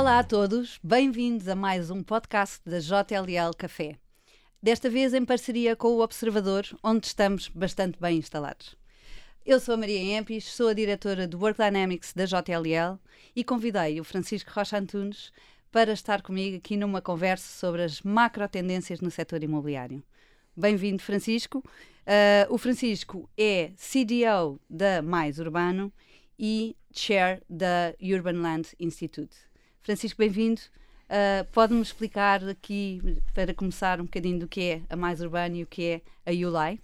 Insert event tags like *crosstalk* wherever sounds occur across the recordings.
Olá a todos, bem-vindos a mais um podcast da JLL Café. Desta vez em parceria com o Observador, onde estamos bastante bem instalados. Eu sou a Maria Empis, sou a diretora do Work Dynamics da JLL e convidei o Francisco Rocha Antunes para estar comigo aqui numa conversa sobre as macro tendências no setor imobiliário. Bem-vindo, Francisco. Uh, o Francisco é CDO da Mais Urbano e Chair da Urban Land Institute. Francisco, bem-vindo. Uh, Pode-me explicar aqui, para começar, um bocadinho do que é a Mais Urbano e o que é a ULI?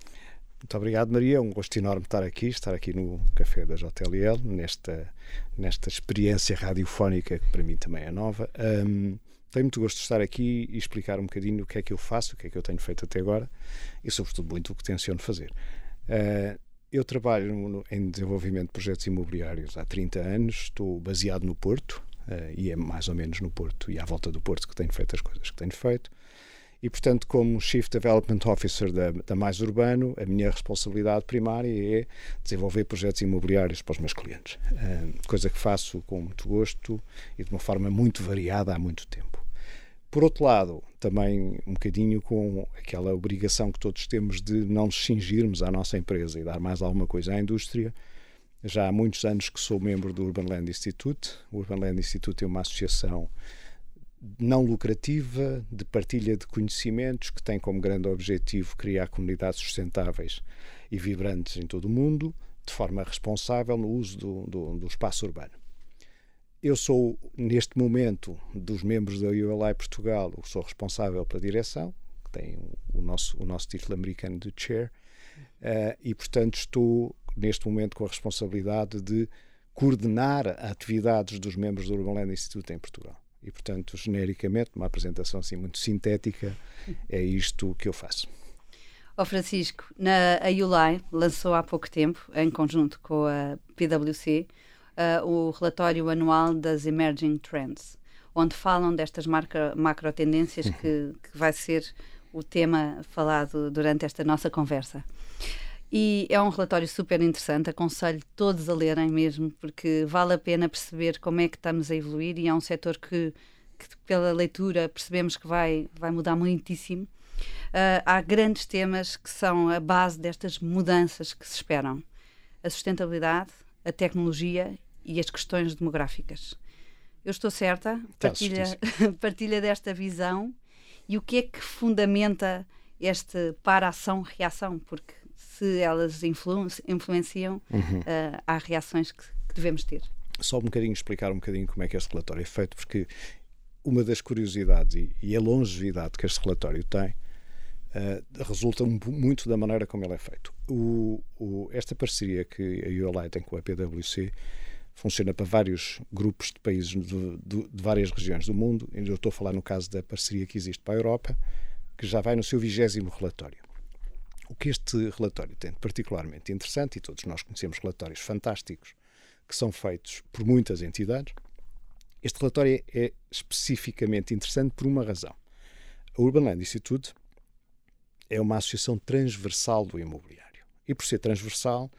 Muito obrigado, Maria. É um gosto enorme estar aqui, estar aqui no café da JLL, nesta, nesta experiência radiofónica que para mim também é nova. Um, tenho muito gosto de estar aqui e explicar um bocadinho o que é que eu faço, o que é que eu tenho feito até agora e, sobretudo, muito o que tenciono fazer. Uh, eu trabalho no, em desenvolvimento de projetos imobiliários há 30 anos, estou baseado no Porto uh, e é mais ou menos no Porto e à volta do Porto que tenho feito as coisas que tenho feito. E, portanto, como Chief Development Officer da, da Mais Urbano, a minha responsabilidade primária é desenvolver projetos imobiliários para os meus clientes. Uh, coisa que faço com muito gosto e de uma forma muito variada há muito tempo. Por outro lado, também um bocadinho com aquela obrigação que todos temos de não nos cingirmos à nossa empresa e dar mais alguma coisa à indústria. Já há muitos anos que sou membro do Urban Land Institute. O Urban Land Institute é uma associação não lucrativa, de partilha de conhecimentos, que tem como grande objetivo criar comunidades sustentáveis e vibrantes em todo o mundo, de forma responsável no uso do, do, do espaço urbano. Eu sou, neste momento, dos membros da ULI Portugal, sou responsável pela direção, que tem o nosso, o nosso título americano de chair, uh, e, portanto, estou, neste momento, com a responsabilidade de coordenar atividades dos membros do Urban Land Institute em Portugal. E, portanto, genericamente, uma apresentação assim muito sintética, é isto que eu faço. Ó oh Francisco, na, a ULI lançou há pouco tempo, em conjunto com a PwC, uh, o relatório anual das Emerging Trends, onde falam destas macro tendências *laughs* que, que vai ser o tema falado durante esta nossa conversa. E é um relatório super interessante, aconselho todos a lerem mesmo, porque vale a pena perceber como é que estamos a evoluir e é um setor que, que pela leitura, percebemos que vai, vai mudar muitíssimo. Uh, há grandes temas que são a base destas mudanças que se esperam: a sustentabilidade, a tecnologia e as questões demográficas. Eu estou certa? Partilha, *laughs* partilha desta visão e o que é que fundamenta este para-ação-reação? Porque se elas influ influenciam, uhum. uh, há reações que, que, devemos ter. Só um bocadinho explicar um bocadinho como é que este relatório é feito, porque uma das curiosidades e, e a longevidade que este relatório tem uh, resulta muito da maneira como ele é feito. O, o, esta parceria que a ULI tem com a PwC funciona para vários grupos de países de, várias regiões do mundo. Eu estou a falar no caso da parceria que existe para a Europa, que já vai no seu vigésimo relatório. O que este relatório tem de particularmente interessante, e todos nós conhecemos relatórios fantásticos que são feitos por muitas entidades, este relatório é especificamente interessante por uma razão. A Urban Land Institute é uma associação transversal do imobiliário. E por ser transversal,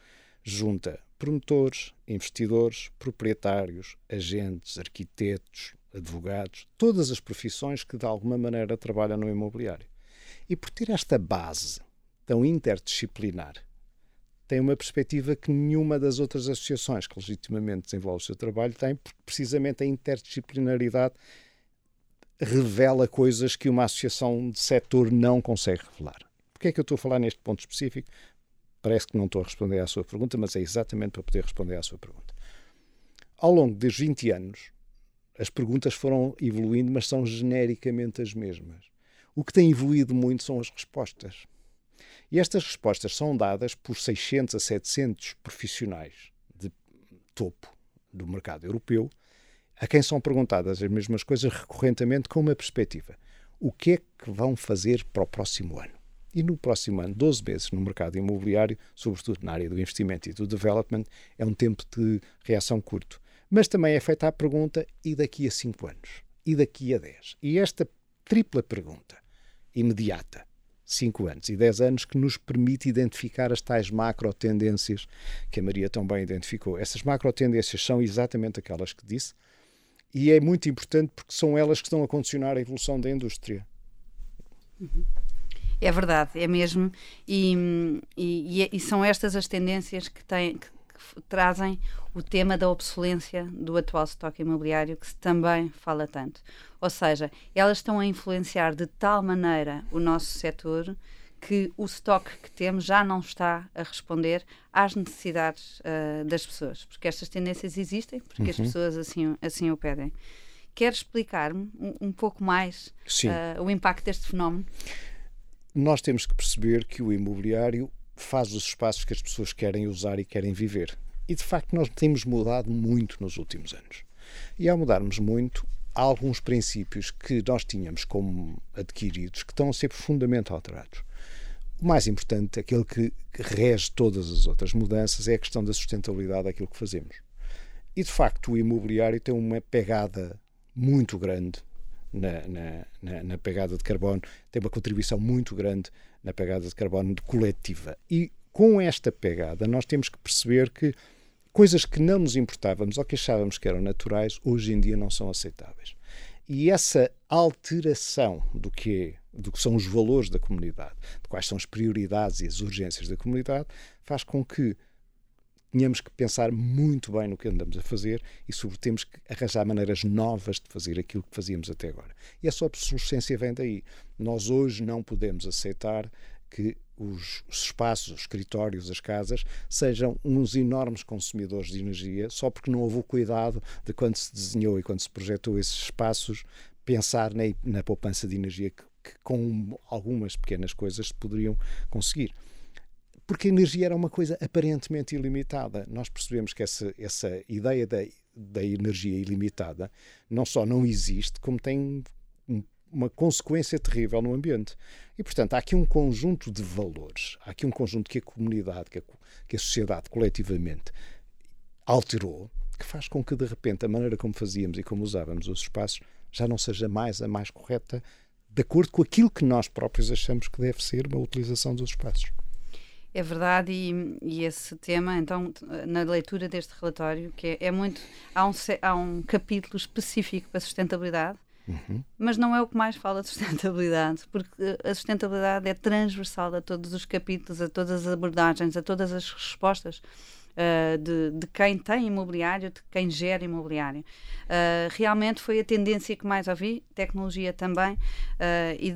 junta promotores, investidores, proprietários, agentes, arquitetos, advogados, todas as profissões que de alguma maneira trabalham no imobiliário. E por ter esta base tão interdisciplinar, tem uma perspectiva que nenhuma das outras associações que legitimamente desenvolve o seu trabalho tem, porque precisamente a interdisciplinaridade revela coisas que uma associação de setor não consegue revelar. Porquê é que eu estou a falar neste ponto específico? Parece que não estou a responder à sua pergunta, mas é exatamente para poder responder à sua pergunta. Ao longo dos 20 anos, as perguntas foram evoluindo, mas são genericamente as mesmas. O que tem evoluído muito são as respostas. E estas respostas são dadas por 600 a 700 profissionais de topo do mercado europeu, a quem são perguntadas as mesmas coisas recorrentemente com uma perspectiva. O que é que vão fazer para o próximo ano? E no próximo ano, 12 meses no mercado imobiliário, sobretudo na área do investimento e do development, é um tempo de reação curto. Mas também é feita a pergunta: e daqui a 5 anos? E daqui a 10? E esta tripla pergunta, imediata, 5 anos e 10 anos, que nos permite identificar as tais macro tendências que a Maria tão bem identificou. Essas macro tendências são exatamente aquelas que disse, E é muito importante porque são elas que estão a condicionar a evolução da indústria. Uhum. É verdade, é mesmo. E, e, e, são estas as tendências que, têm, que, que, trazem o tema da obsolência do atual estoque imobiliário, que se também fala tanto. Ou seja, elas estão a influenciar de tal maneira o nosso setor que o estoque que temos já não está a responder às necessidades uh, das pessoas, porque estas tendências existem, porque uhum. as pessoas assim, assim o pedem. Quer explicar-me um, um, pouco mais uh, o impacto deste fenómeno? Nós temos que perceber que o imobiliário faz os espaços que as pessoas querem usar e querem viver. E de facto nós temos mudado muito nos últimos anos. E ao mudarmos muito, há alguns princípios que nós tínhamos como adquiridos que estão a ser profundamente alterados. O mais importante, aquele que rege todas as outras mudanças, é a questão da sustentabilidade daquilo que fazemos. E de facto, o imobiliário tem uma pegada muito grande na, na, na, pegada de carbono, tem uma contribuição muito grande na pegada de carbono coletiva. E com esta pegada, nós temos que perceber que coisas que não nos importávamos ou que achávamos que eram naturais, hoje em dia não são aceitáveis. E essa alteração do que é do que são os valores da comunidade, de quais são as prioridades e as urgências da comunidade, faz com que tenhamos que pensar muito bem no que andamos a fazer e, sobretudo, temos que arranjar maneiras novas de fazer aquilo que fazíamos até agora. E essa obsolescência vem daí. Nós hoje não podemos aceitar que os, espaços, os escritórios, as casas, sejam uns enormes consumidores de energia só porque não houve o cuidado de quando se desenhou e quando se projetou esses espaços pensar na, na poupança de energia que que com algumas pequenas coisas se poderiam conseguir. Porque a energia era uma coisa aparentemente ilimitada. Nós percebemos que essa, essa ideia da, da energia ilimitada não só não existe, como tem uma consequência terrível no ambiente. E, portanto, há aqui um conjunto de valores, há aqui um conjunto que a comunidade, que a, que a sociedade coletivamente alterou, que faz com que, de repente, a maneira como fazíamos e como usávamos os espaços já não seja mais a mais correta de acordo com aquilo que nós próprios achamos que deve ser uma utilização dos espaços. É verdade, e, e, esse tema, então, na leitura deste relatório, que é, é muito. Há um, há um capítulo específico para a sustentabilidade, uhum. mas não é o que mais fala de sustentabilidade, porque a sustentabilidade é transversal a todos os capítulos, a todas as abordagens, a todas as respostas uh, de, de, quem tem imobiliário, de quem gera imobiliário. Uh, realmente foi a tendência que mais ouvi, tecnologia também uh, e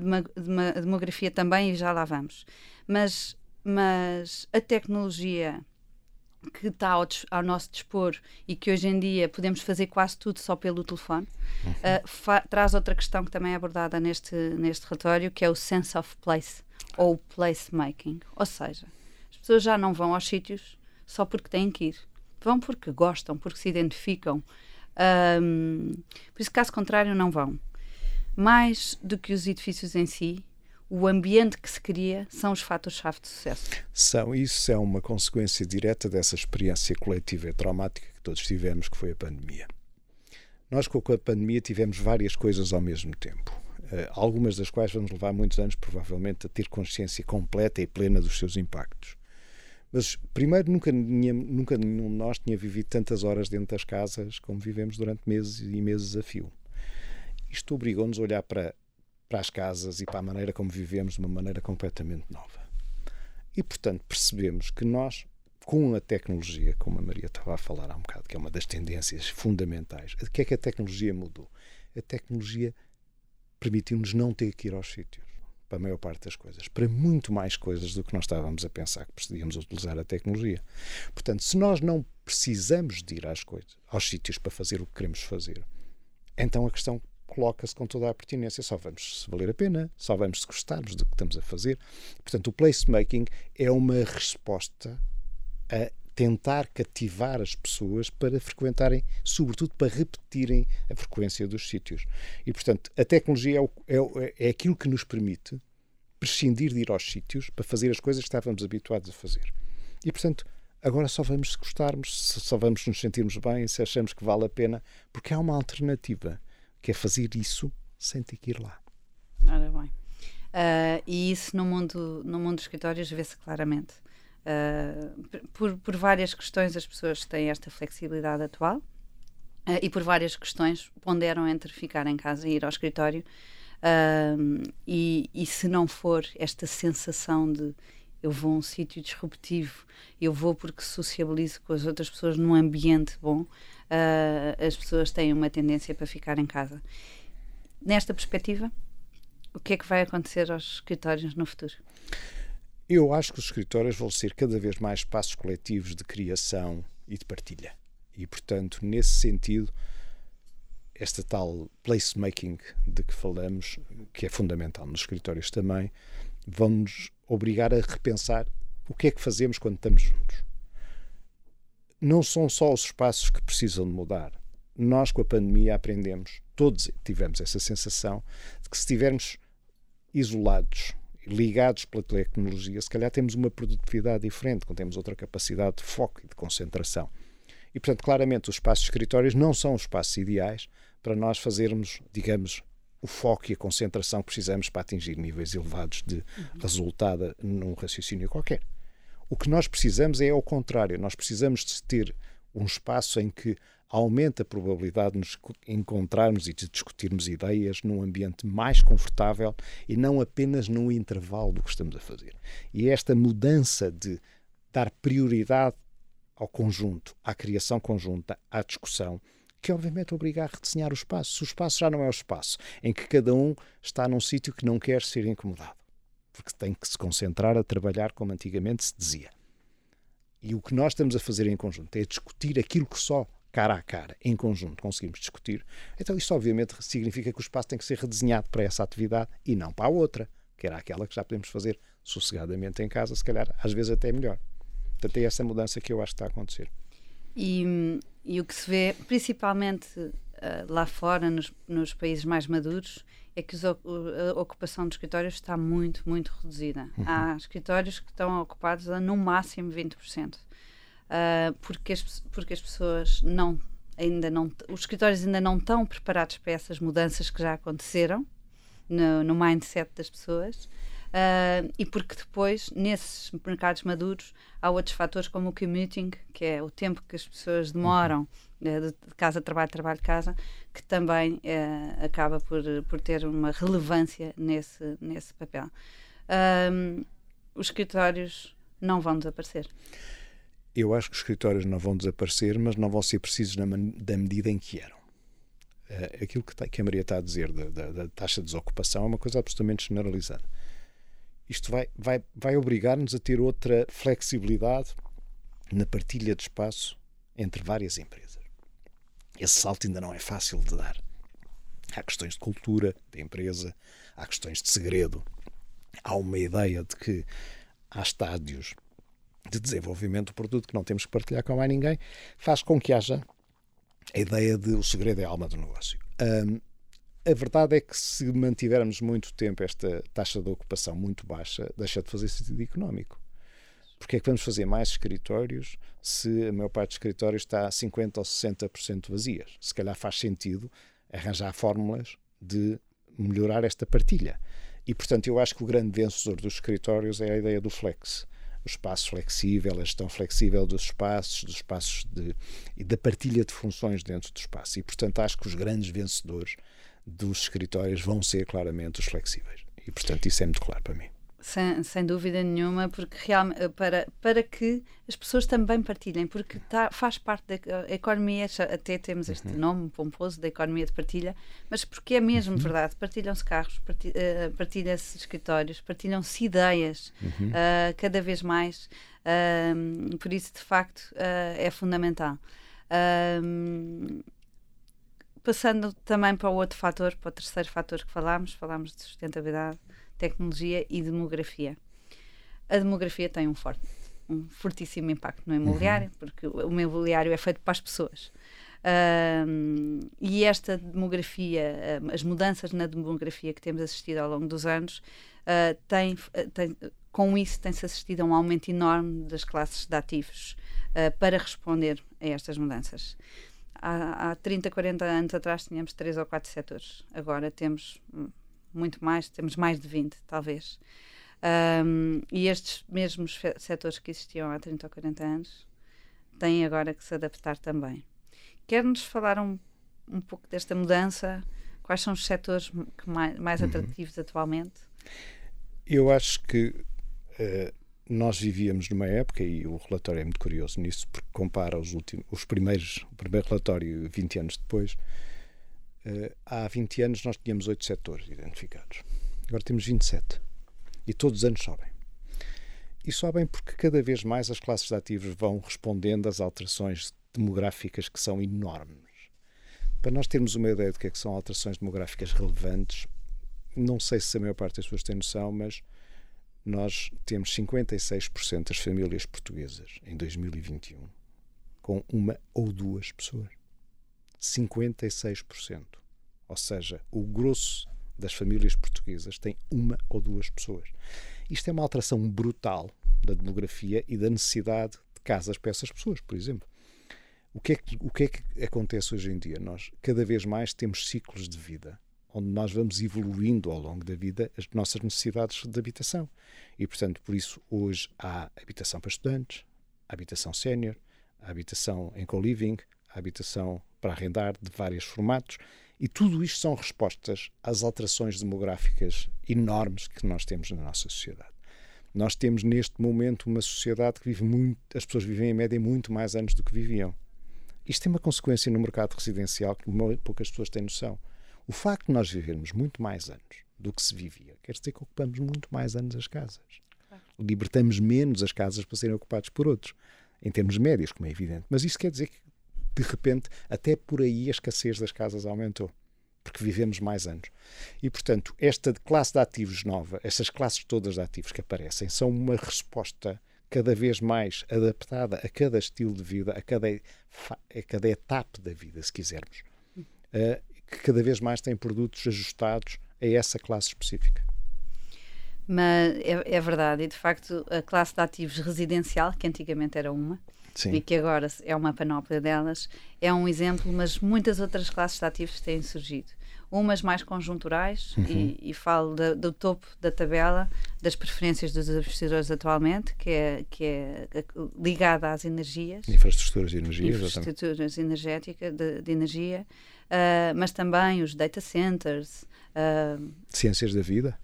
demografia também, e já lá vamos. Mas, mas a tecnologia que está ao, ao, nosso dispor e que hoje em dia podemos fazer quase tudo só pelo telefone, uhum. uh, traz outra questão que também é abordada neste, neste relatório, que é o sense of place ou place making. Ou seja, as pessoas já não vão aos sítios só porque têm que ir. Vão porque gostam, porque se identificam. Um, por isso, caso contrário, não vão. Mais do que os edifícios em si, o ambiente que se cria são os fatores-chave de sucesso. São. Isso é uma consequência direta dessa experiência coletiva e traumática que todos tivemos, que foi a pandemia. Nós, com a pandemia, tivemos várias coisas ao mesmo tempo. Uh, algumas das quais vamos levar muitos anos, provavelmente, a ter consciência completa e plena dos seus impactos. Mas, primeiro, nunca, nunca nenhum de nós tinha vivido tantas horas dentro das casas como vivemos durante meses e meses a fio. Isto obrigou-nos a olhar para, para as casas e para a maneira como vivemos de uma maneira completamente nova. E, portanto, percebemos que nós, com a tecnologia, como a Maria estava a falar há um bocado, que é uma das tendências fundamentais, o que é que a tecnologia mudou? A tecnologia permitiu-nos não ter que ir aos sítios para a maior parte das coisas, para muito mais coisas do que nós estávamos a pensar que precisíamos utilizar a tecnologia. Portanto, se nós não precisamos de ir às coisas, aos sítios para fazer o que queremos fazer, então a questão coloca-se com toda a pertinência. Só vamos se valer a pena, só vamos se gostarmos do que estamos a fazer. Portanto, o placemaking é uma resposta a tentar cativar as pessoas para frequentarem, sobretudo para repetirem a frequência dos sítios. E, portanto, a tecnologia é, o, é, é aquilo que nos permite prescindir de ir aos sítios para fazer as coisas que estávamos habituados a fazer. E, portanto, agora só vamos se gostarmos, só vamos nos sentirmos bem, se achamos que vale a pena, porque há uma alternativa, que é fazer isso sem ter que ir lá. Ora bem. Uh, e isso no mundo, no mundo dos escritórios vê-se claramente. Uh, por, por várias questões, as pessoas têm esta flexibilidade atual uh, e por várias questões ponderam entre ficar em casa e ir ao escritório. E, e se não for esta sensação de eu vou a um sítio disruptivo, eu vou porque sociabilizo com as outras pessoas num ambiente bom, uh, as pessoas têm uma tendência para ficar em casa. Nesta perspectiva, o que é que vai acontecer aos escritórios no futuro? Eu acho que os escritórios vão ser cada vez mais espaços coletivos de criação e de partilha. E, portanto, nesse sentido, esta tal placemaking de que falamos, que é fundamental nos escritórios também, vão-nos obrigar a repensar o que é que fazemos quando estamos juntos. Não são só os espaços que precisam de mudar. Nós, com a pandemia, aprendemos, todos tivemos essa sensação de que se estivermos isolados, ligados pela tecnologia, se calhar temos uma produtividade diferente, quando temos outra capacidade de foco e de concentração. E, portanto, claramente, os espaços de escritórios não são os espaços ideais para nós fazermos, digamos, o foco e a concentração que precisamos para atingir níveis elevados de resultado num raciocínio qualquer. O que nós precisamos é ao contrário, nós precisamos de ter um espaço em que aumenta a probabilidade de nos encontrarmos e de discutirmos ideias num ambiente mais confortável e não apenas num intervalo do que estamos a fazer. E esta mudança de dar prioridade ao conjunto, à criação conjunta, à discussão, que obviamente obriga a redesenhar o espaço. O espaço já não é o espaço em que cada um está num sítio que não quer ser incomodado, porque tem que se concentrar a trabalhar como antigamente se dizia. E o que nós estamos a fazer em conjunto é discutir aquilo que só cara a cara, em conjunto, conseguimos discutir. Então, isto obviamente significa que o espaço tem que ser redesenhado para essa atividade e não para a outra, que era aquela que já podemos fazer sossegadamente em casa, se calhar às vezes até melhor. Portanto, é essa mudança que eu acho que está a acontecer. E, e o que se vê, principalmente lá fora, nos, nos, países mais maduros, é que os, a ocupação de escritórios está muito, muito reduzida. Uhum. Há escritórios que estão ocupados a no máximo 20%. Uh, ah, porque, as, porque as pessoas não ainda não os escritórios ainda não estão preparados para essas mudanças que já aconteceram no, no mindset das pessoas Uh, e porque depois, nesses mercados maduros, há outros fatores como o commuting, que é o tempo que as pessoas demoram uh, de casa, trabalho, trabalho, casa, que também uh, acaba por, por ter uma relevância nesse, nesse papel. os escritórios não vão desaparecer. Eu acho que os escritórios não vão desaparecer, mas não vão ser precisos na da medida em que eram. Uh, aquilo que, que, a Maria está a dizer da, da, da, taxa de desocupação é uma coisa absolutamente generalizada isto vai, vai, vai obrigar-nos a ter outra flexibilidade na partilha de espaço entre várias empresas. Esse salto ainda não é fácil de dar. Há questões de cultura da empresa, há questões de segredo, há uma ideia de que há estádios de desenvolvimento do produto que não temos que partilhar com mais ninguém, faz com que haja a ideia de o segredo é a alma do negócio. Um, a verdade é que se mantivermos muito tempo esta taxa de ocupação muito baixa, deixa de fazer sentido económico. Porque é que vamos fazer mais escritórios se a maior parte dos escritórios está a 50% ou 60% vazias? Se calhar faz sentido arranjar fórmulas de melhorar esta partilha. E, portanto, eu acho que o grande vencedor dos escritórios é a ideia do flex. O espaço flexível, a gestão flexível dos espaços, dos espaços de, e da partilha de funções dentro do espaço. E, portanto, acho que os grandes vencedores dos escritórios vão ser claramente os flexíveis. E, portanto, isso é muito claro para mim. Sem, sem dúvida nenhuma, porque realmente para, para que as pessoas também partilhem, porque tá, faz parte da economia, até temos este uhum. nome pomposo da economia de partilha, mas porque é mesmo uhum. verdade, partilham-se carros, uh, partilham-se escritórios, partilham-se ideias uhum. uh, cada vez mais, uh, por isso de facto é fundamental. Passando também para o outro fator, para o terceiro fator que falámos, falámos de sustentabilidade, tecnologia e demografia. A demografia tem um, forte, um fortíssimo impacto no imobiliário, uhum. porque o imobiliário é feito para as pessoas. Um, e esta demografia, as mudanças na demografia que temos assistido ao longo dos anos, uh, tem, tem, com isso tem-se assistido a um aumento enorme das classes de ativos uh, para responder a estas mudanças há, há 30, 40 anos atrás tínhamos três ou quatro setores. Agora temos muito mais, temos mais de 20, talvez. Um, e estes mesmos setores que existiam há 30 ou 40 anos têm agora que se adaptar também. Quer-nos falar um, um pouco desta mudança? Quais são os setores mais, mais uhum. atrativos uhum. atualmente? Eu acho que uh, nós vivíamos numa época, e o relatório é muito curioso nisso, porque compara os, últimos, os primeiros, o primeiro relatório 20 anos depois. Uh, há 20 anos nós tínhamos oito setores identificados. Agora temos 27. E todos os anos sobem. E sobem porque cada vez mais as classes de ativos vão respondendo às alterações demográficas que são enormes. Para nós termos uma ideia do que, é que são alterações demográficas relevantes, não sei se a maior parte das pessoas tem noção, mas nós temos 56% das famílias portuguesas em 2021 com uma ou duas pessoas. 56%. Ou seja, o grosso das famílias portuguesas tem uma ou duas pessoas. Isto é uma alteração brutal da demografia e da necessidade de casas para essas pessoas, por exemplo. O que, é que, o que é que acontece hoje em dia? Nós cada vez mais temos ciclos de vida onde nós vamos evoluindo ao longo da vida as nossas necessidades de habitação. E, portanto, por isso hoje há habitação para estudantes, habitação sénior, habitação em co-living, habitação para arrendar de vários formatos, e tudo isto são respostas às alterações demográficas enormes que nós temos na nossa sociedade. Nós temos neste momento uma sociedade que vive muito, as pessoas vivem em média muito mais anos do que viviam. Isto tem uma consequência no mercado residencial que poucas pessoas têm noção. O facto de nós vivermos muito mais anos do que se vivia quer dizer que ocupamos muito mais anos as casas. Libertamos menos as casas para serem ocupadas por outros, em termos médios, como é evidente. Mas isso quer dizer que, de repente, até por aí a escassez das casas aumentou porque vivemos mais anos. E, portanto, esta classe de ativos nova, essas classes todas de ativos que aparecem, são uma resposta cada vez mais adaptada a cada estilo de vida, a cada, a cada etapa da vida, se quisermos, uh, que cada vez mais tem produtos ajustados a essa classe específica. Mas é, é, verdade, e de facto a classe de ativos residencial, que antigamente era uma, Sim. e que agora é uma panóplia delas, é um exemplo, mas muitas outras classes de ativos têm surgido umas mais conjunturais, uhum. e, e, falo da, do topo da tabela das preferências dos investidores atualmente, que é, que é ligada às energias. Infraestruturas de energia. Infraestruturas energéticas, de, de energia, uh, mas também os data centers. Uh, Ciências da vida.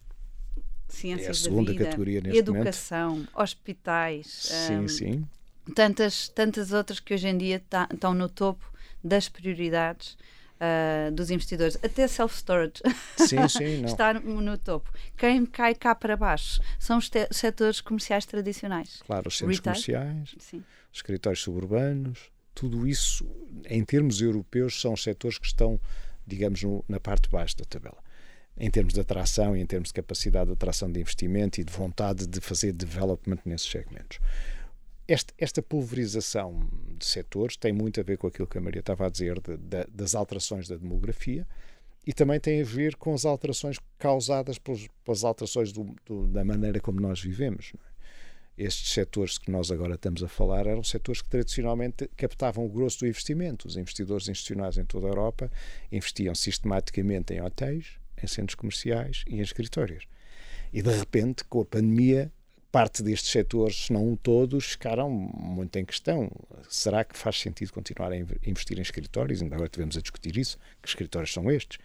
Ciências é a segunda vida, categoria neste educação, momento. hospitais. Sim, um, sim. Tantas, tantas outras que hoje em dia tá, estão no topo das prioridades uh, dos investidores, até self-storage *laughs* está no, topo. Quem cai cá para baixo são os setores comerciais tradicionais. Claro, os centros Retail. comerciais, sim. os escritórios suburbanos, tudo isso, em termos europeus, são os setores que estão, digamos, no, na parte de baixo da tabela em termos de atração e em termos de capacidade de atração de investimento e de vontade de fazer development nesses segmentos. Esta, esta, pulverização de setores tem muito a ver com aquilo que a Maria estava a dizer de, de, das alterações da demografia e também tem a ver com as alterações causadas pelos, pelas alterações do, do, da maneira como nós vivemos. É? Estes setores que nós agora estamos a falar eram setores que tradicionalmente captavam o grosso do investimento. Os investidores institucionais em toda a Europa investiam sistematicamente em hotéis, em centros comerciais e em escritórios. E de repente, com a pandemia, parte destes setores, se não todos, ficaram muito em questão. Será que faz sentido continuar a investir em escritórios? Ainda agora tivemos a discutir isso. Que escritórios são estes?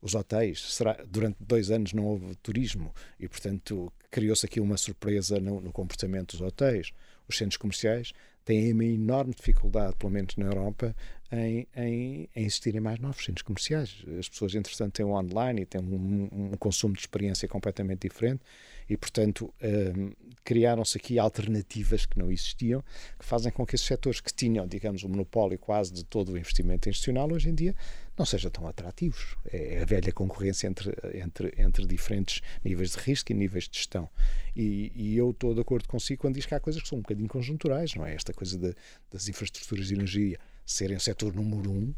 Os hotéis, será, durante dois anos não houve turismo e, portanto, criou-se aqui uma surpresa no, no comportamento dos hotéis. Os centros comerciais têm uma enorme dificuldade, pelo menos na Europa, em, em, em existirem mais novos centros comerciais. As pessoas, entretanto, têm o online e têm um, um consumo de experiência completamente diferente e, portanto, um, criaram-se aqui alternativas que não existiam, que fazem com que esses setores que tinham, digamos, o monopólio quase de todo o investimento institucional, hoje em dia não sejam tão atrativos. É a velha concorrência entre, entre, entre diferentes níveis de risco e níveis de gestão. E, e eu estou de acordo consigo quando diz que há coisas que são um bocadinho conjunturais, não é? Esta coisa de, das infraestruturas de energia serem o setor número um,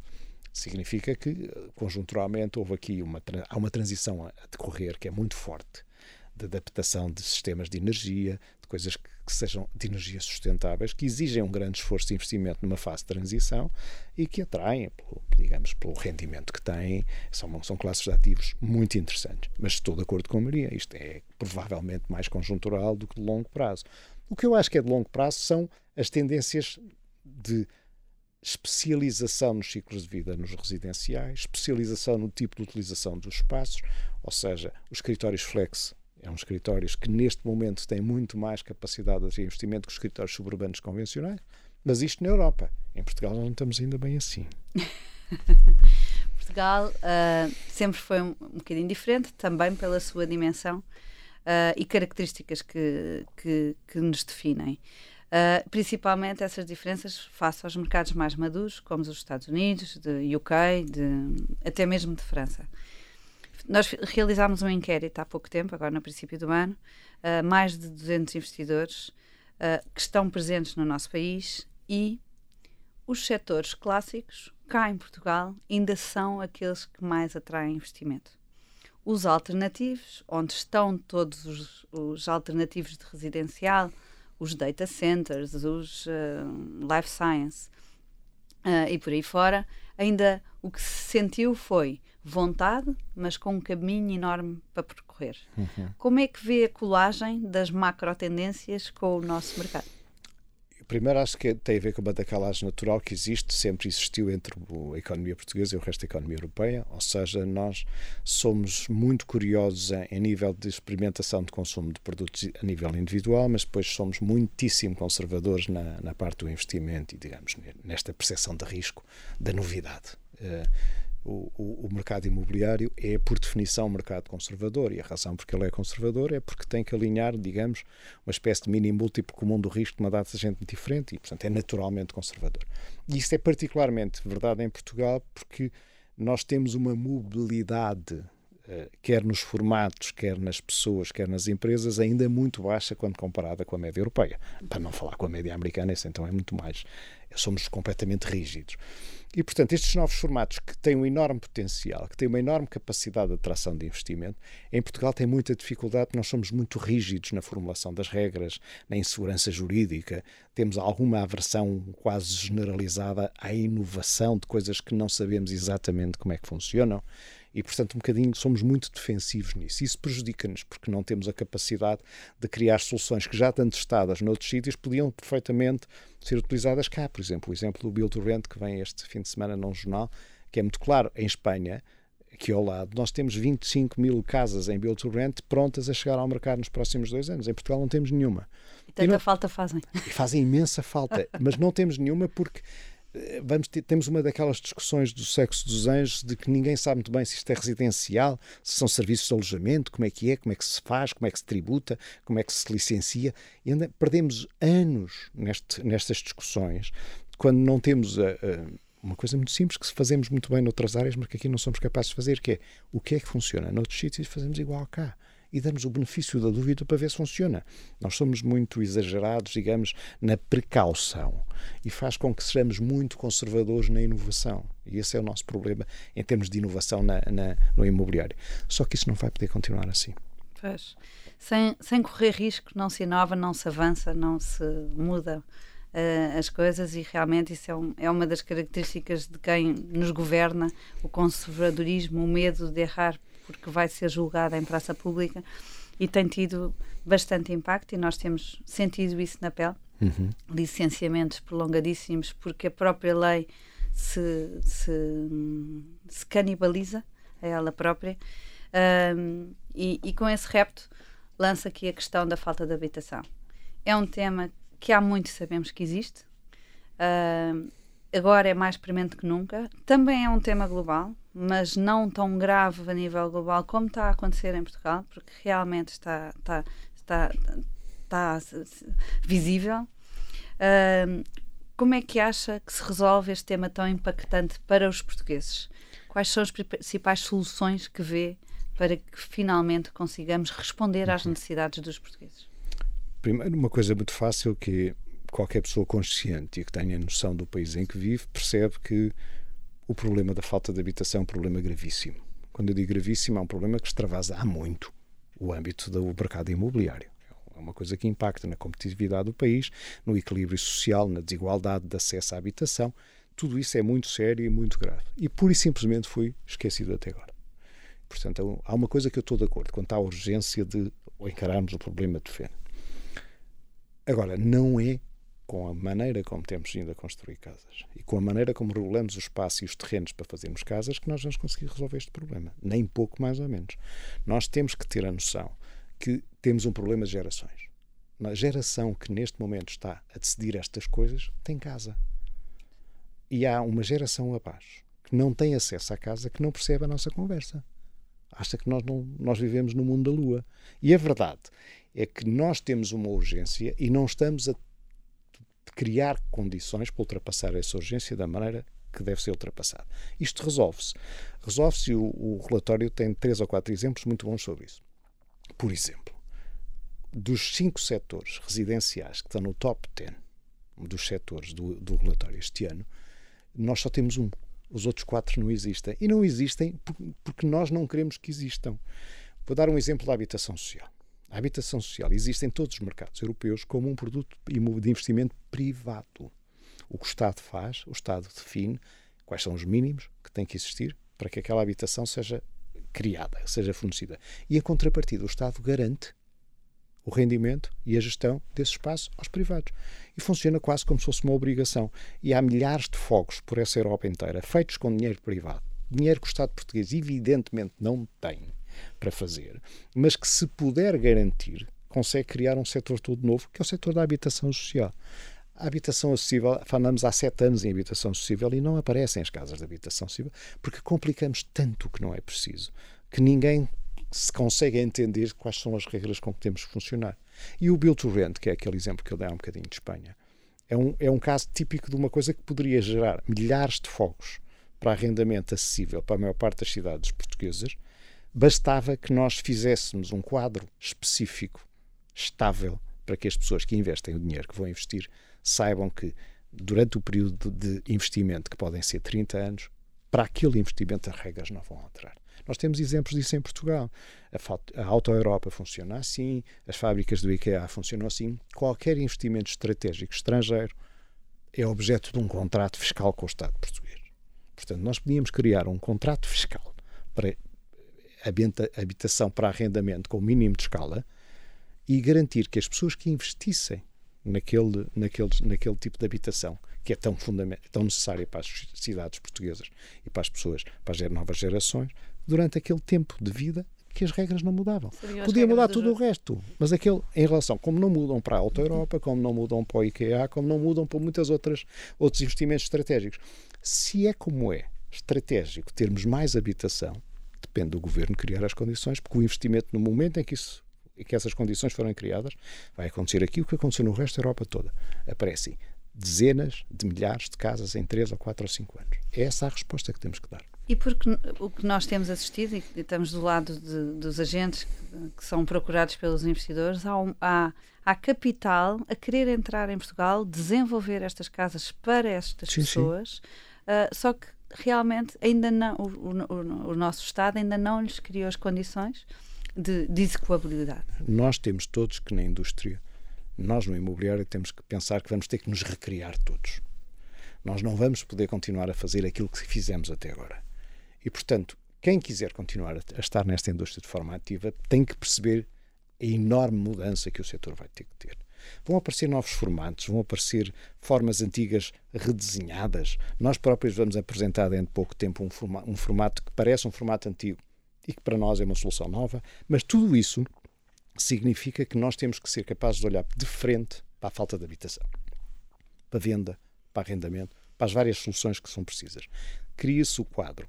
significa que, conjunturalmente, houve aqui uma, há uma transição a decorrer que é muito forte de adaptação de sistemas de energia, de coisas que, que, sejam de energia sustentáveis, que exigem um grande esforço de investimento numa fase de transição e que atraem, pelo, digamos, pelo rendimento que têm. São, são classes de ativos muito interessantes. Mas estou de acordo com a Maria, isto é provavelmente mais conjuntural do que de longo prazo. O que eu acho que é de longo prazo são as tendências de especialização nos ciclos de vida nos residenciais, especialização no tipo de utilização dos espaços, ou seja, os escritórios flex é um escritórios que neste momento têm muito mais capacidade de investimento que os escritórios suburbanos convencionais, mas isto na Europa. Em Portugal não estamos ainda bem assim. *laughs* Portugal uh, sempre foi um, um bocadinho diferente, também pela sua dimensão uh, e características que, que, que nos definem. Uh, principalmente essas diferenças face aos mercados mais maduros, como os Estados Unidos, de UK, de, até mesmo de França. Nós realizámos um inquérito há pouco tempo, agora no princípio do ano, uh, mais de 200 investidores uh, que estão presentes no nosso país e os setores clássicos, cá em Portugal, ainda são aqueles que mais atraem investimento. Os alternativos, onde estão todos os, os alternativos de residencial, os data centers, os uh, life science uh, e por aí fora, ainda o que se sentiu foi vontade, mas com um caminho enorme para percorrer. Uhum. Como é que vê a colagem das macro tendências com o nosso mercado? Primeiro, acho que tem a ver com uma decalagem natural que existe, sempre existiu entre a economia portuguesa e o resto da economia europeia, ou seja, nós somos muito curiosos em, nível de experimentação de consumo de produtos a nível individual, mas depois somos muitíssimo conservadores na, na parte do investimento e, digamos, nesta percepção de risco da novidade. Uh, o, o, o, mercado imobiliário é, por definição, um mercado conservador. E a razão porque ele é conservador é porque tem que alinhar, digamos, uma espécie de mínimo múltiplo comum do risco de uma data de gente diferente e, portanto, é naturalmente conservador. E isso é particularmente verdade em Portugal porque nós temos uma mobilidade quer nos formatos, quer nas pessoas, quer nas empresas, ainda muito baixa quando comparada com a média europeia. Para não falar com a média americana, isso então é muito mais. Somos completamente rígidos. E, portanto, estes novos formatos que têm um enorme potencial, que têm uma enorme capacidade de atração de investimento, em Portugal tem muita dificuldade, nós somos muito rígidos na formulação das regras, na insegurança jurídica, temos alguma aversão quase generalizada à inovação de coisas que não sabemos exatamente como é que funcionam e, portanto, um bocadinho somos muito defensivos nisso. Isso prejudica-nos porque não temos a capacidade de criar soluções que já estão testadas noutros sítios podiam perfeitamente ser utilizadas cá. Por exemplo, o exemplo do Build to Rent que vem este fim de semana num jornal, que é muito claro. Em Espanha, aqui ao lado, nós temos 25 mil casas em Build to Rent prontas a chegar ao mercado nos próximos dois anos. Em Portugal não temos nenhuma. E tanta e não, falta fazem. E fazem imensa falta, *laughs* mas não temos nenhuma porque vamos ter, temos uma daquelas discussões do sexo dos anjos de que ninguém sabe muito bem se isto é residencial, se são serviços de alojamento, como é que é, como é que se faz, como é que se tributa, como é que se licencia. E ainda perdemos anos neste, nestas discussões quando não temos a, a, uma coisa muito simples que fazemos muito bem noutras áreas, mas que aqui não somos capazes de fazer, que é o que é que funciona noutros sítios fazemos igual cá e damos o benefício da dúvida para ver se funciona. Nós somos muito exagerados, digamos, na precaução e faz com que sejamos muito conservadores na inovação. E esse é o nosso problema em termos de inovação na, na, no imobiliário. Só que isso não vai poder continuar assim. Pois. Sem, sem correr risco, não se inova, não se avança, não se muda uh, as coisas e realmente isso é, um, é uma das características de quem nos governa, o conservadorismo, o medo de errar porque vai ser julgada em praça pública e tem tido bastante impacto e nós temos sentido isso na pele. Uhum. Licenciamentos prolongadíssimos, porque a própria lei se, se, se canibaliza a ela própria. Um, e, e, com esse repto lança aqui a questão da falta de habitação. É um tema que há muito sabemos que existe. Uh, agora é mais premente que nunca. Também é um tema global, mas não tão grave a nível global como está a acontecer em Portugal, porque realmente está, está, está, está visível. Uh, como é que acha que se resolve este tema tão impactante para os portugueses? Quais são as principais soluções que vê para que finalmente consigamos responder às uhum. necessidades dos portugueses? Primeiro, uma coisa muito fácil que qualquer pessoa consciente e que tenha noção do país em que vive percebe que o problema da falta de habitação é um problema gravíssimo. Quando eu digo gravíssimo, é um problema que extravasa há muito o âmbito do mercado imobiliário. É uma coisa que impacta na competitividade do país, no equilíbrio social, na desigualdade de acesso à habitação. Tudo isso é muito sério e muito grave. E pura e simplesmente foi esquecido até agora. Portanto, há uma coisa que eu estou de acordo, quanto à urgência de encararmos o problema de fé. Agora, não é com a maneira como temos vindo a construir casas e com a maneira como regulamos o espaço e os terrenos para fazermos casas que nós vamos conseguir resolver este problema. Nem pouco mais ou menos. Nós temos que ter a noção que temos um problema de gerações. A geração que neste momento está a decidir estas coisas tem casa. E há uma geração abaixo que não tem acesso à casa que não percebe a nossa conversa. Acha que nós, não, nós vivemos no mundo da lua. E a verdade é que nós temos uma urgência e não estamos a criar condições para ultrapassar essa urgência da maneira que deve ser ultrapassada. Isto resolve-se. Resolve-se e o, o relatório tem três ou quatro exemplos muito bons sobre isso. Por exemplo, dos cinco setores residenciais que estão no top 10 dos setores do, do relatório este ano, nós só temos um. Os outros quatro não existem. E não existem porque nós não queremos que existam. Vou dar um exemplo da habitação social. A habitação social existe em todos os mercados europeus como um produto de investimento privado. O que o Estado faz, o Estado define quais são os mínimos que têm que existir para que aquela habitação seja criada, seja fornecida. E, em contrapartida, o Estado garante o rendimento e a gestão desse espaço aos privados. E funciona quase como se fosse uma obrigação. E há milhares de fogos por essa Europa inteira, feitos com dinheiro privado. Dinheiro que o Estado português, evidentemente, não tem para fazer, mas que se puder garantir, consegue criar um setor todo novo, que é o setor da habitação social. A habitação acessível, falamos há sete anos em habitação acessível e não aparecem as casas de habitação acessível porque complicamos tanto que não é preciso que ninguém se consegue entender quais são as regras com que temos que funcionar. E o Build to Rent, que é aquele exemplo que eu dei há um bocadinho de Espanha, é um, é um caso típico de uma coisa que poderia gerar milhares de fogos para arrendamento acessível para a maior parte das cidades portuguesas, Bastava que nós fizéssemos um quadro específico, estável, para que as pessoas que investem o dinheiro que vão investir saibam que durante o período de investimento, que podem ser 30 anos, para aquele investimento as regras não vão alterar. Nós temos exemplos disso em Portugal. A, a Auto Europa funciona assim, as fábricas do IKEA funcionam assim. Qualquer investimento estratégico estrangeiro é objeto de um contrato fiscal com o Estado português. Portanto, nós podíamos criar um contrato fiscal para habitação para arrendamento com o mínimo de escala e garantir que as pessoas que investissem naquele, naquele, naquele tipo de habitação, que é tão, tão necessária para as cidades portuguesas e para as pessoas, para as novas gerações, durante aquele tempo de vida que as regras não mudavam. Podia mudar tudo o resto, mas aquele, em relação, como não mudam para a Alta Europa, como não mudam para o IKEA, como não mudam para muitas outras outros investimentos estratégicos. Se é como é estratégico termos mais habitação, depende do governo criar as condições, porque o investimento no momento em que isso em que essas condições forem criadas, vai acontecer aqui o que aconteceu no resto da Europa toda. Aparecem dezenas de milhares de casas em 3 ou 4 ou 5 anos. É essa a resposta que temos que dar. E porque o que nós temos assistido, e estamos do lado de, dos agentes que, que, são procurados pelos investidores, há, um, há, há, capital a querer entrar em Portugal, desenvolver estas casas para estas sim, pessoas, sim. Uh, só que realmente ainda não, o, o, o, nosso Estado ainda não lhes criou as condições de, de execuabilidade. Nós temos todos que na indústria, nós no imobiliário temos que pensar que vamos ter que nos recriar todos. Nós não vamos poder continuar a fazer aquilo que fizemos até agora. E, portanto, quem quiser continuar a estar nesta indústria de forma ativa tem que perceber a enorme mudança que o setor vai ter que ter. Vão aparecer novos formatos, vão aparecer formas antigas redesenhadas. Nós próprios vamos apresentar dentro de pouco tempo um, forma, um formato que parece um formato antigo e que para nós é uma solução nova, mas tudo isso significa que nós temos que ser capazes de olhar de frente para a falta de habitação, para a venda, para arrendamento, para as várias soluções que são precisas. Cria-se o quadro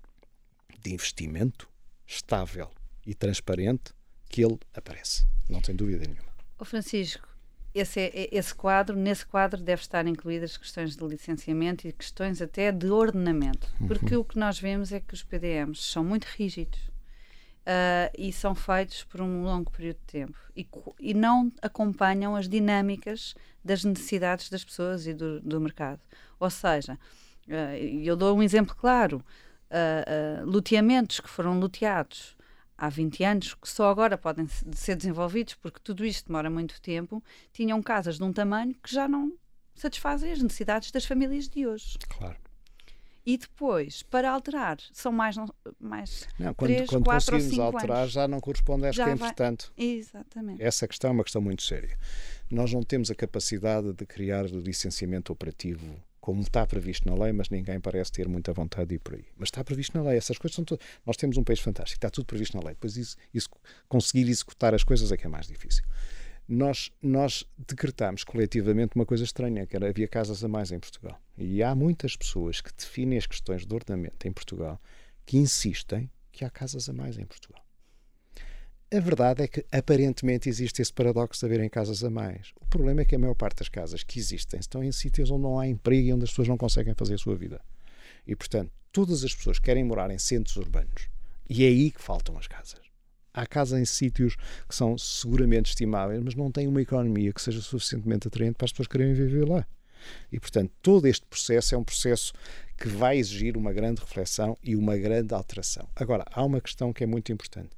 de investimento estável e transparente que ele aparece. Não tem dúvida nenhuma. O Francisco, esse, é, é, esse quadro, nesse quadro deve estar incluídas questões de licenciamento e questões até de ordenamento, porque uhum. o que nós vemos é que os PDMs são muito rígidos uh, e são feitos por um longo período de tempo e, e não acompanham as dinâmicas das necessidades das pessoas e do, do mercado. Ou seja, uh, eu dou um exemplo claro: uh, loteamentos que foram loteados há 20 anos, que só agora podem ser desenvolvidos, porque tudo isto demora muito tempo, tinham casas de um tamanho que já não satisfazem as necessidades das famílias de hoje. Claro. E depois, para alterar, são mais, mais não, quando, 3, quando 4 ou conseguimos 5 alterar anos. já não corresponde a esta Já é vai- entretanto. Exatamente. Essa questão é uma questão muito séria. Nós não temos a capacidade de criar licenciamento operativo como está previsto na lei, mas ninguém parece ter muita vontade de ir por aí. Mas está previsto na lei. Essas coisas são todas. Nós temos um país fantástico, está tudo previsto na lei. Depois isso, isso- conseguir executar as coisas é que é mais difícil. Nós, nós decretámos coletivamente uma coisa estranha, que era havia casas a mais em Portugal. E há muitas pessoas que definem as questões de ordenamento em Portugal que insistem que há casas a mais em Portugal. A verdade é que aparentemente existe esse paradoxo de haverem casas a mais. O problema é que a maior parte das casas que existem estão em sítios onde não há emprego e onde as pessoas não conseguem fazer a sua vida. E, portanto, todas as pessoas querem morar em centros urbanos. E é aí que faltam as casas. Há casas em sítios que são seguramente estimáveis, mas não têm uma economia que seja suficientemente atraente para as pessoas quererem viver lá. E, portanto, todo este processo é um processo que vai exigir uma grande reflexão e uma grande alteração. Agora, há uma questão que é muito importante.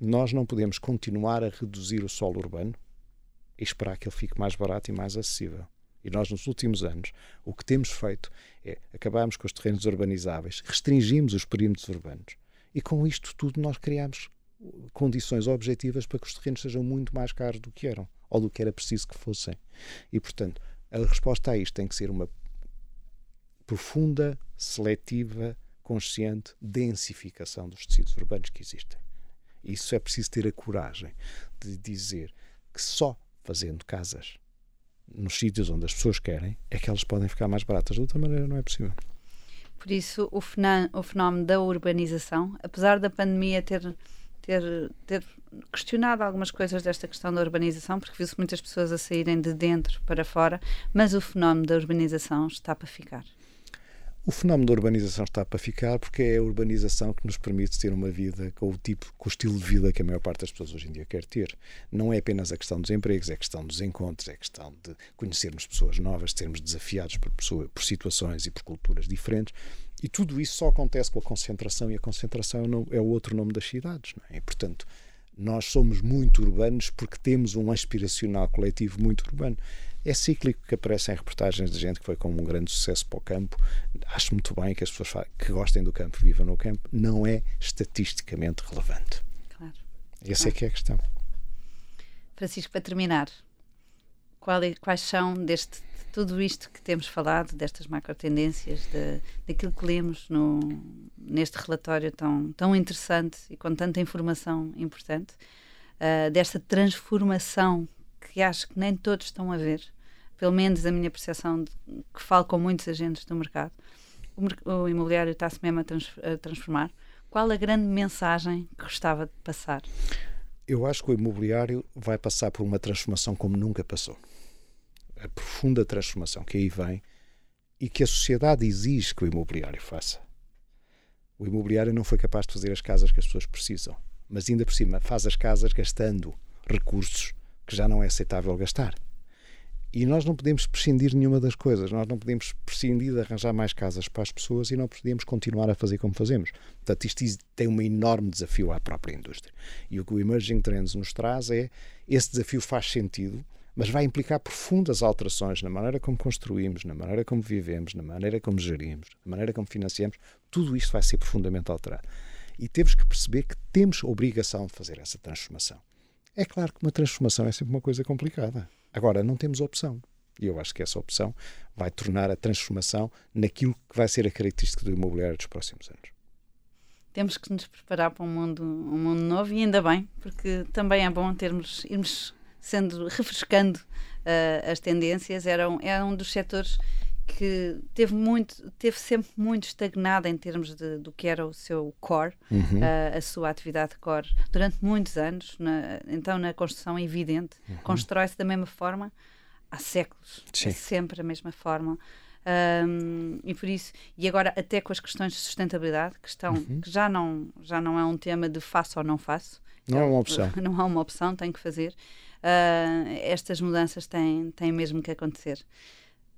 Nós não podemos continuar a reduzir o solo urbano e esperar que ele fique mais barato e mais acessível. E nós, nos últimos anos, o que temos feito é acabarmos com os terrenos urbanizáveis, restringimos os perímetros urbanos. E com isto tudo nós criamos condições objetivas para que os terrenos sejam muito mais caros do que eram, ou do que era preciso que fossem. E, portanto, a resposta a isto tem que ser uma profunda, seletiva, consciente densificação dos tecidos urbanos que existem. Isso é preciso ter a coragem de dizer que só fazendo casas nos sítios onde as pessoas querem é que elas podem ficar mais baratas. De outra maneira, não é possível. Por isso, o, fenó- o fenómeno da urbanização, apesar da pandemia ter, ter, ter questionado algumas coisas desta questão da urbanização, porque viu-se muitas pessoas a saírem de dentro para fora, mas o fenómeno da urbanização está para ficar. O fenómeno da urbanização está para ficar porque é a urbanização que nos permite ter uma vida com o tipo, com o estilo de vida que a maior parte das pessoas hoje em dia quer ter. Não é apenas a questão dos empregos, é a questão dos encontros, é a questão de conhecermos pessoas novas, sermos desafiados por, pessoa, por situações e por culturas diferentes. E tudo isso só acontece com a concentração, e a concentração é o é outro nome das cidades. É? E, portanto, nós somos muito urbanos porque temos um aspiracional coletivo muito urbano. É cíclico que aparecem reportagens de gente que foi com um grande sucesso para o campo. Acho muito bem que as pessoas que gostem do campo vivam no campo. Não é estatisticamente relevante. Claro. Essa é que é a questão. Francisco, para terminar, é- quais são deste de tudo isto que temos falado, destas macro tendências, de, daquilo que lemos no, neste relatório tão, tão interessante e com tanta informação importante, ah, desta transformação que acho que nem todos estão a ver, pelo menos a minha percepção, de, que falo com muitos agentes do mercado, o, o imobiliário está-se mesmo a, trans- a transformar. Qual a grande mensagem que gostava de passar? Eu acho que o imobiliário vai passar por uma transformação como nunca passou. A profunda transformação que aí vem e que a sociedade exige que o imobiliário faça. O imobiliário não foi capaz de fazer as casas que as pessoas precisam, mas ainda por cima faz as casas gastando recursos que já não é aceitável gastar. E nós não podemos prescindir nenhuma das coisas. Nós não podemos prescindir de arranjar mais casas para as pessoas e não podemos continuar a fazer como fazemos. Portanto, isto tem um enorme desafio à própria indústria. E o que o Emerging Trends nos traz é esse desafio faz sentido, mas vai implicar profundas alterações na maneira como construímos, na maneira como vivemos, na maneira como gerimos, na maneira como financiamos. Tudo isto vai ser profundamente alterado. E temos que perceber que temos obrigação de fazer essa transformação. É claro que uma transformação é sempre uma coisa complicada. Agora, não temos opção. E eu acho que essa opção vai tornar a transformação naquilo que vai ser a característica do imobiliário dos próximos anos. temos que nos preparar para um mundo, um mundo novo e ainda bem, porque também é bom termos, irmos sendo, refrescando uh, as tendências. Era um, era um dos setores que teve muito, teve sempre muito estagnado em termos de, do que era o seu core, Uhum. uh, a sua atividade core, durante muitos anos. Na, então, na construção é evidente, constrói-se da mesma forma há séculos, Sim. é sempre a mesma forma. Um, e por isso, e agora até com as questões de sustentabilidade, que, estão, Uhum. que já, não, já não é um tema de faço ou não faço. Não é uma opção. *laughs* Não há uma opção, tem que fazer. Uh, estas mudanças têm, têm mesmo que acontecer.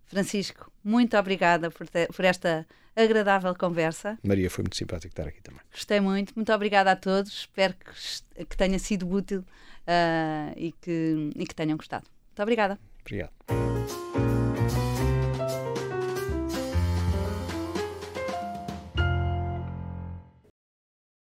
Francisco, muito obrigada por, por esta agradável conversa. Maria, foi muito simpático estar aqui também. Gostei muito. Muito obrigada a todos. Espero que, que tenha sido útil uh, e, que, e que tenham gostado. Muito obrigada. Obrigado.